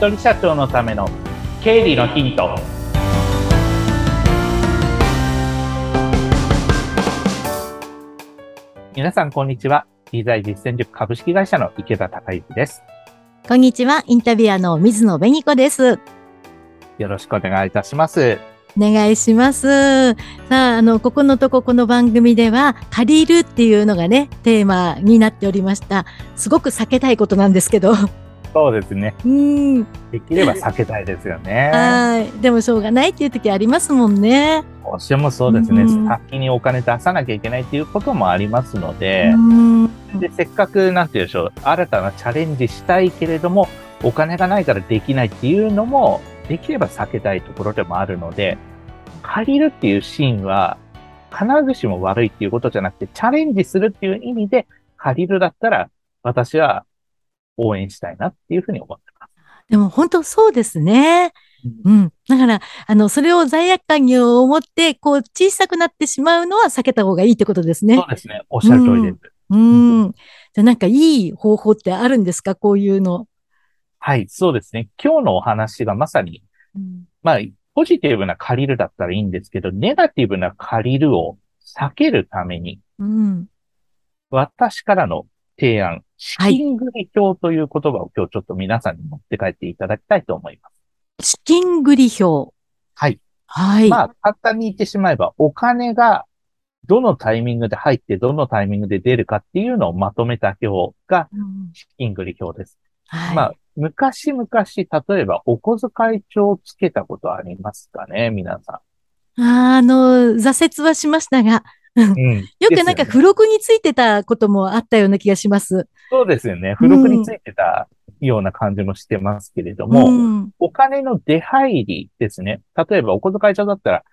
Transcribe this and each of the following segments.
人社長のための経理のヒント皆さんこんにちは理財実践塾株式会社の池田孝之ですこんにちはインタビュアーの水野紅子ですよろしくお願いいたしますお願いします。さあ、あの、ここのとここの番組では、借りるっていうのがね、テーマになっておりました。すごく避けたいことなんですけど。そうですね。うん。できれば避けたいですよね。はい。でもしょうがないっていう時ありますもんね。どうしてもそうですね。先にお金出さなきゃいけないっていうこともありますので、で、せっかく、なんて言うでしょう、新たなチャレンジしたいけれども、お金がないからできないっていうのも、できれば避けたいところでもあるので、借りるっていうシーンは、必ずしも悪いっていうことじゃなくて、チャレンジするっていう意味で、借りるだったら、私は応援したいなっていうふうに思ってます。でも本当そうですね。うん。だから、あの、それを罪悪感に思って、こう、小さくなってしまうのは避けた方がいいってことですね。そうですね。おっしゃる通りです。うん。うん、じゃなんかいい方法ってあるんですか？こういうの。はい、そうですね。今日のお話がまさに、うん、まあ、ポジティブな借りるだったらいいんですけど、ネガティブな借りるを避けるために、うん、私からの提案、資金繰り表という言葉を今日ちょっと皆さんに持って帰っていただきたいと思います。資金繰り表。はい。はい。まあ、簡単に言ってしまえば、お金がどのタイミングで入って、どのタイミングで出るかっていうのをまとめた表が資金繰り表です。うんはい、まあ、昔々、例えばお小遣い帳をつけたことありますかね、皆さん。ああの、挫折はしましたが、うん、よくなんか付録についてたこともあったような気がします。そうですよね。付録についてたような感じもしてますけれども、うん、お金の出入りですね。例えばお小遣い帳だったら、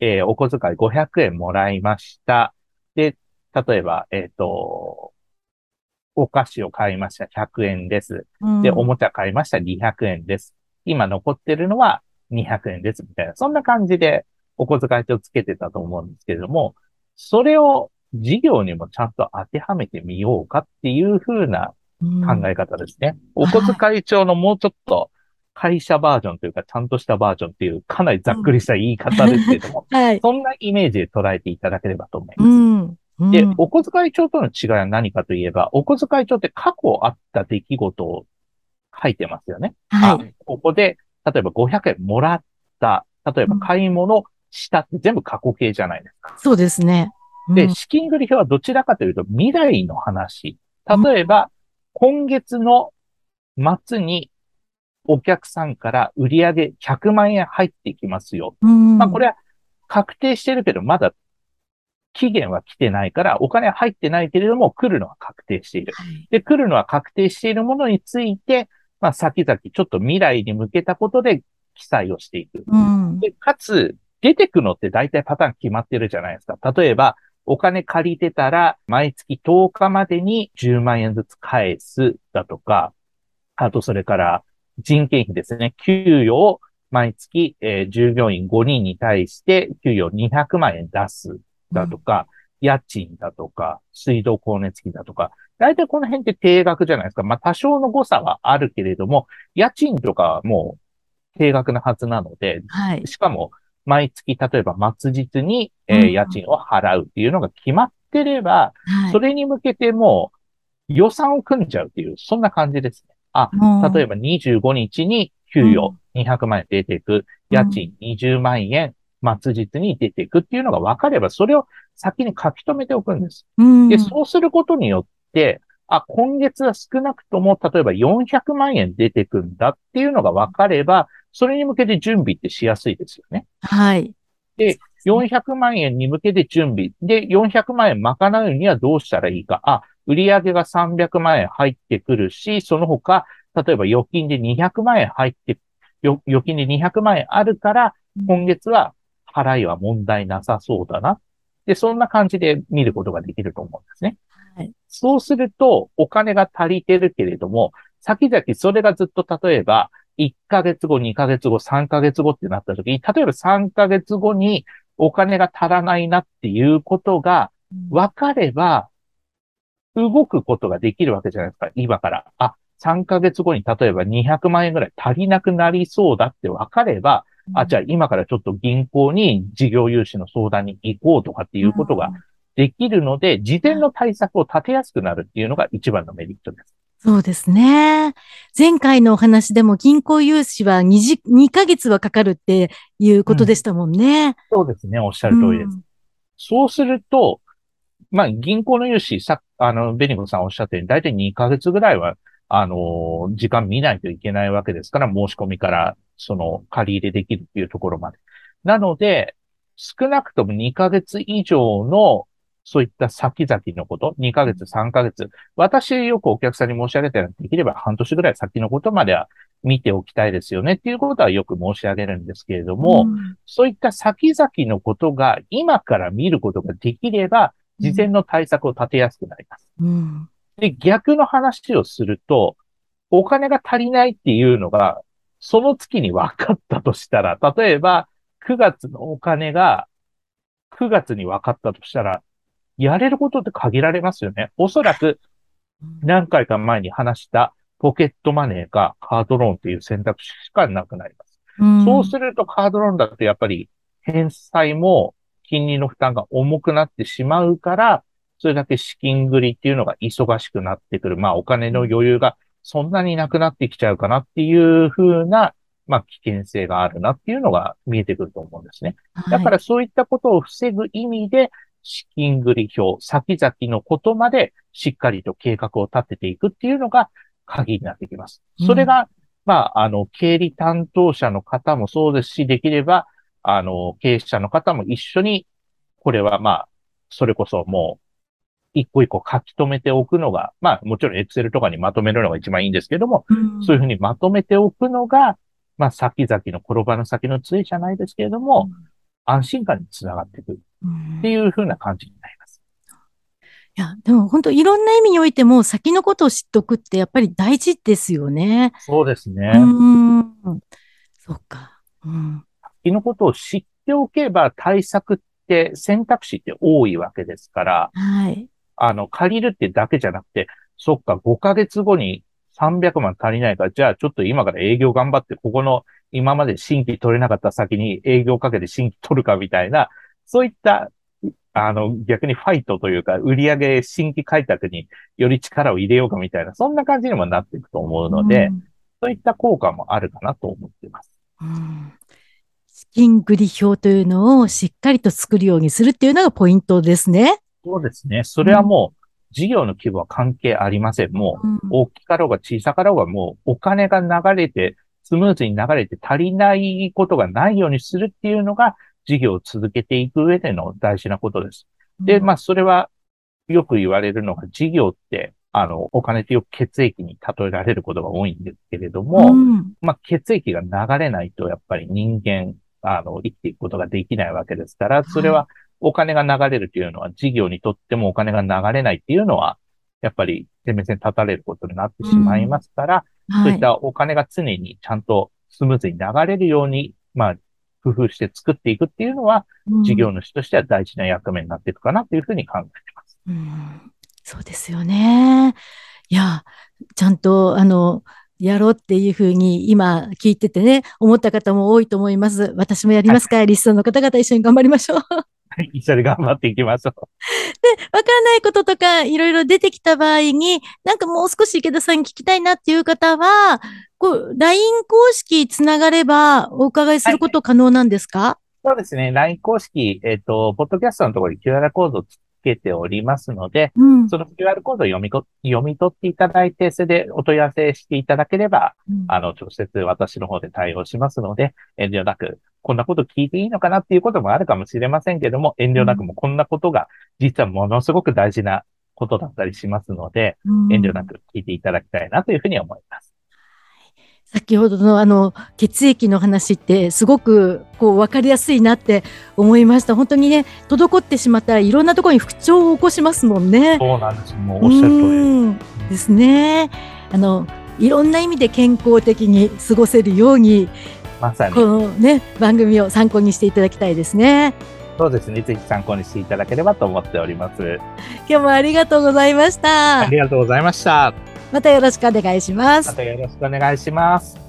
えー、お小遣い500円もらいました。で、例えば、えっ、ー、と、お菓子を買いました100円です。で、おもちゃ買いました200円です。今残ってるのは200円ですみたいな、そんな感じでお小遣い帳つけてたと思うんですけれども、それを事業にもちゃんと当てはめてみようかっていう風な考え方ですね。うん、お小遣い帳のもうちょっと会社バージョンというか、ちゃんとしたバージョンっていう、かなりざっくりした言い方ですけども、はい、そんなイメージで捉えていただければと思います。うんで、お小遣い帳との違いは何かといえば、お小遣い帳って過去あった出来事を書いてますよね。はい。ここで、例えば500円もらった、例えば買い物したって全部過去形じゃないですか。そうですね。うん、で、資金繰り表はどちらかというと未来の話。例えば、今月の末にお客さんから売上100万円入ってきますよ。まあこれは確定してるけど、まだ期限は来てないから、お金は入ってないけれども、来るのは確定している。で、来るのは確定しているものについて、まあ、先々、ちょっと未来に向けたことで記載をしていく。うん、でかつ、出てくのって大体パターン決まってるじゃないですか。例えば、お金借りてたら、毎月10日までに10万円ずつ返すだとか、あとそれから人件費ですね。給与を毎月、えー、従業員5人に対して給与200万円出すだとか、うん、家賃だとか、水道光熱費だとか、大体この辺って定額じゃないですか。まあ多少の誤差はあるけれども、家賃とかはもう定額なはずなので、はい、しかも毎月例えば末日に、えー、家賃を払うっていうのが決まってれば、うん、それに向けてもう予算を組んじゃうっていう、そんな感じですね。あ、例えば25日に給与200万円出ていく、家賃20万円、末日に出ていくっていうのが分かれば、それを先に書き留めておくんです。で、そうすることによって、あ、今月は少なくとも、例えば400万円出てくんだっていうのが分かれば、それに向けて準備ってしやすいですよね。はい。で、400万円に向けて準備。で、400万円賄うにはどうしたらいいか。あ、売上が300万円入ってくるし、その他、例えば預金で200万円入って、預金で200万円あるから、今月は払いは問題なさそうだな。で、そんな感じで見ることができると思うんですね。はい、そうすると、お金が足りてるけれども、先々それがずっと例えば、1ヶ月後、2ヶ月後、3ヶ月後ってなった時に、例えば3ヶ月後にお金が足らないなっていうことが分かれば、動くことができるわけじゃないですか、今から。あ、3ヶ月後に例えば200万円ぐらい足りなくなりそうだって分かれば、あ、じゃあ今からちょっと銀行に事業融資の相談に行こうとかっていうことができるので、事前の対策を立てやすくなるっていうのが一番のメリットです。そうですね。前回のお話でも銀行融資は 2, 時2ヶ月はかかるっていうことでしたもんね。うん、そうですね。おっしゃる通りです。うん、そうすると、まあ、銀行の融資、さ、あの、ベニコさんおっしゃったように、だいたい2ヶ月ぐらいは、あの、時間見ないといけないわけですから、申し込みから、その、借り入れできるっていうところまで。なので、少なくとも2ヶ月以上のそういった先々のこと、2ヶ月、3ヶ月、私よくお客さんに申し上げたら、できれば半年ぐらい先のことまでは見ておきたいですよねっていうことはよく申し上げるんですけれども、うん、そういった先々のことが今から見ることができれば、事前の対策を立てやすくなります。うん、で、逆の話をすると、お金が足りないっていうのが、その月に分かったとしたら、例えば、9月のお金が9月に分かったとしたら、やれることって限られますよね。おそらく、何回か前に話したポケットマネーかカードローンっていう選択肢しかなくなります。うん、そうするとカードローンだとやっぱり返済も金利の負担が重くなってしまうから、それだけ資金繰りっていうのが忙しくなってくる。まあお金の余裕がそんなになくなってきちゃうかなっていう風な、まあ危険性があるなっていうのが見えてくると思うんですね。だからそういったことを防ぐ意味で、資金繰り表、先々のことまでしっかりと計画を立てていくっていうのが鍵になってきます。それが、うん、まあ、あの、経理担当者の方もそうですし、できれば、あの、経営者の方も一緒に、これはまあ、それこそもう、一個一個書き留めておくのが、まあ、もちろん Excel とかにまとめるのが一番いいんですけども、うん、そういうふうにまとめておくのが、まあ、先々の転ばぬ先の杖じゃないですけれども、うん、安心感につながっていくっていうふうな感じになります。いや、でも本当いろんな意味においても先のことを知っておくってやっぱり大事ですよね。そうですね。うん。そっか。うん。先のことを知っておけば対策って選択肢って多いわけですから、はい。あの、借りるってだけじゃなくて、そっか、5ヶ月後に300万足りないから、じゃあちょっと今から営業頑張って、ここの今まで新規取れなかった先に営業かけて新規取るかみたいな、そういった、あの、逆にファイトというか、売上新規開拓により力を入れようかみたいな、そんな感じにもなっていくと思うので、うん、そういった効果もあるかなと思っています。うん資金繰り表というのをしっかりと作るようにするっていうのがポイントですね。そうですね。それはもう、事業の規模は関係ありません。もう、大きかろうが小さかろうが、もう、お金が流れて、スムーズに流れて足りないことがないようにするっていうのが、事業を続けていく上での大事なことです。で、まあ、それはよく言われるのが、事業って、あの、お金ってよく血液に例えられることが多いんですけれども、うん、まあ、血液が流れないと、やっぱり人間、あの、生きていくことができないわけですから、それはお金が流れるというのは、事業にとってもお金が流れないっていうのは、やっぱり、生命線立たれることになってしまいますから、うんはい、そういったお金が常にちゃんとスムーズに流れるように、まあ、工夫して作っていくっていうのは、うん、事業主としては大事な役目になっていくかなというふうに考えています。うん、そうですよね。いや、ちゃんと、あの、やろうっていうふうに今聞いててね、思った方も多いと思います。私もやりますか、はい、リストの方々一緒に頑張りましょう。一緒に頑張っていきましょう。で、わからないこととかいろいろ出てきた場合に、なんかもう少し池田さんに聞きたいなっていう方は、こう、LINE 公式つながればお伺いすること可能なんですか、はい、そうですね。LINE 公式、えっ、ー、と、ポッドキャストのところに QR コードをつけておりますので、うん、その QR コードを読み読み取っていただいて、それでお問い合わせしていただければ、うん、あの、直接私の方で対応しますので、遠慮なく、こんなこと聞いていいのかなっていうこともあるかもしれませんけども、遠慮なくもこんなことが実はものすごく大事なことだったりしますので、うん、遠慮なく聞いていただきたいなというふうに思います。先ほどのあの血液の話ってすごくこう分かりやすいなって思いました。本当にね、滞ってしまったらいろんなところに不調を起こしますもんね。そうなんです。もうおっしゃる通りですね。あのいろんな意味で健康的に過ごせるように、まさにこのね番組を参考にしていただきたいですね。そうですね。ぜひ参考にしていただければと思っております。今日もありがとうございました。ありがとうございました。またよろしくお願いしますま。たよろしくお願いします。